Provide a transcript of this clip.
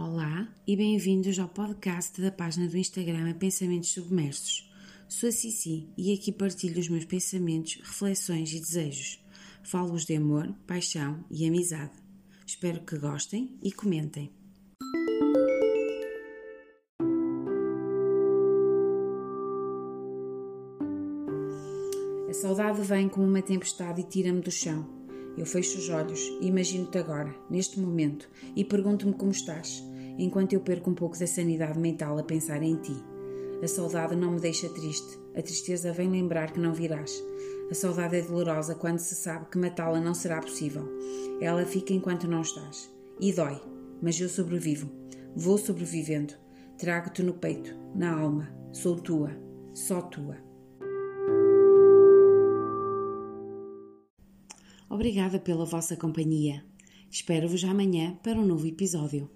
Olá e bem-vindos ao podcast da página do Instagram Pensamentos Submersos. Sou a Cici e aqui partilho os meus pensamentos, reflexões e desejos. Falo-vos de amor, paixão e amizade. Espero que gostem e comentem. A saudade vem como uma tempestade e tira-me do chão. Eu fecho os olhos e imagino-te agora, neste momento, e pergunto-me como estás, enquanto eu perco um pouco da sanidade mental a pensar em ti. A saudade não me deixa triste, a tristeza vem lembrar que não virás. A saudade é dolorosa quando se sabe que matá-la não será possível. Ela fica enquanto não estás. E dói, mas eu sobrevivo. Vou sobrevivendo. Trago-te no peito, na alma. Sou tua, só tua. Obrigada pela vossa companhia. Espero-vos amanhã para um novo episódio.